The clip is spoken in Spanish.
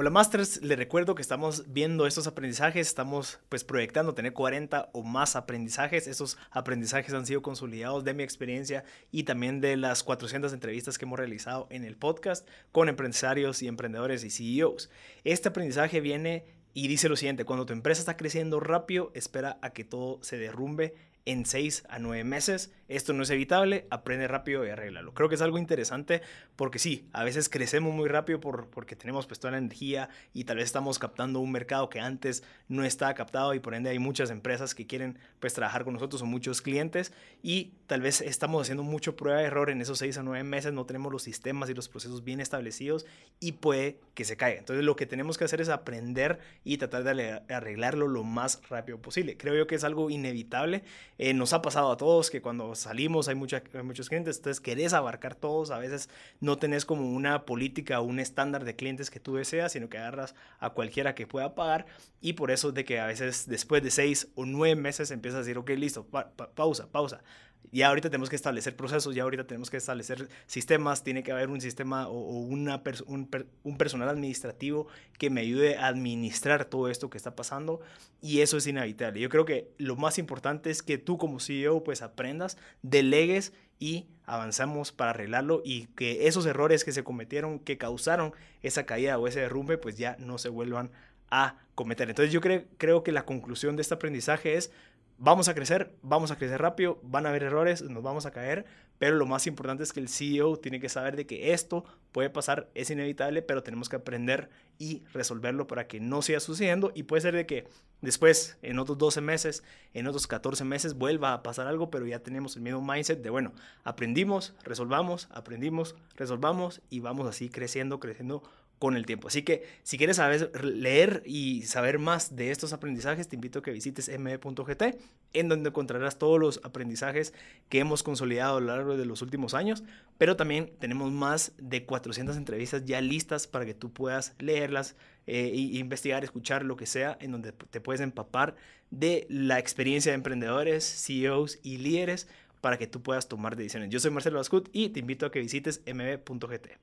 Hola Masters, les recuerdo que estamos viendo estos aprendizajes, estamos pues proyectando tener 40 o más aprendizajes. Estos aprendizajes han sido consolidados de mi experiencia y también de las 400 entrevistas que hemos realizado en el podcast con empresarios y emprendedores y CEOs. Este aprendizaje viene y dice lo siguiente, cuando tu empresa está creciendo rápido, espera a que todo se derrumbe en 6 a 9 meses. Esto no es evitable, aprende rápido y arréglalo. Creo que es algo interesante porque sí, a veces crecemos muy rápido por, porque tenemos pues toda la energía y tal vez estamos captando un mercado que antes no estaba captado y por ende hay muchas empresas que quieren pues trabajar con nosotros o muchos clientes y tal vez estamos haciendo mucho prueba de error en esos 6 a 9 meses, no tenemos los sistemas y los procesos bien establecidos y puede que se caiga. Entonces lo que tenemos que hacer es aprender y tratar de arreglarlo lo más rápido posible. Creo yo que es algo inevitable eh, nos ha pasado a todos que cuando salimos hay, mucha, muchos clientes, entonces querés abarcar todos, a veces no tenés como una política o un estándar de clientes que tú deseas, sino que agarras a cualquiera que pueda pagar y por eso de que a veces después de seis o nueve meses empiezas a decir, ok, listo, pausa, pausa ya ahorita tenemos que establecer procesos, ya ahorita tenemos que establecer sistemas, tiene que haber un sistema o, un, personal administrativo que me ayude a administrar todo esto que está pasando y eso es inevitable. Yo creo que lo más importante es que tú como CEO pues aprendas, delegues y avanzamos para arreglarlo y que esos errores que se cometieron, que causaron esa caída o ese derrumbe, pues ya no se vuelvan a cometer. Entonces yo creo, creo que la conclusión de este aprendizaje es vamos a crecer, vamos a crecer rápido, van a haber errores, nos vamos a caer, pero lo más importante es que el CEO tiene que saber de que esto puede pasar, es inevitable, pero tenemos que aprender y resolverlo para que no siga sucediendo y puede ser de que después, en otros 12 meses, en otros 14 meses, vuelva a pasar algo, pero ya tenemos el mismo mindset de, bueno, aprendimos, resolvamos, aprendimos, resolvamos y vamos así creciendo, creciendo con el tiempo. Así que si quieres saber, leer y saber más de estos aprendizajes, te invito a que visites me.gt, en donde encontrarás todos los aprendizajes que hemos consolidado a lo largo de los últimos años, pero también tenemos más de 400 entrevistas ya listas para que tú puedas leerlas, e investigar, escuchar lo que sea, en donde te puedes empapar de la experiencia de emprendedores, CEOs y líderes para que tú puedas tomar decisiones. Yo soy Marcelo Bascut y te invito a que visites mb.gt.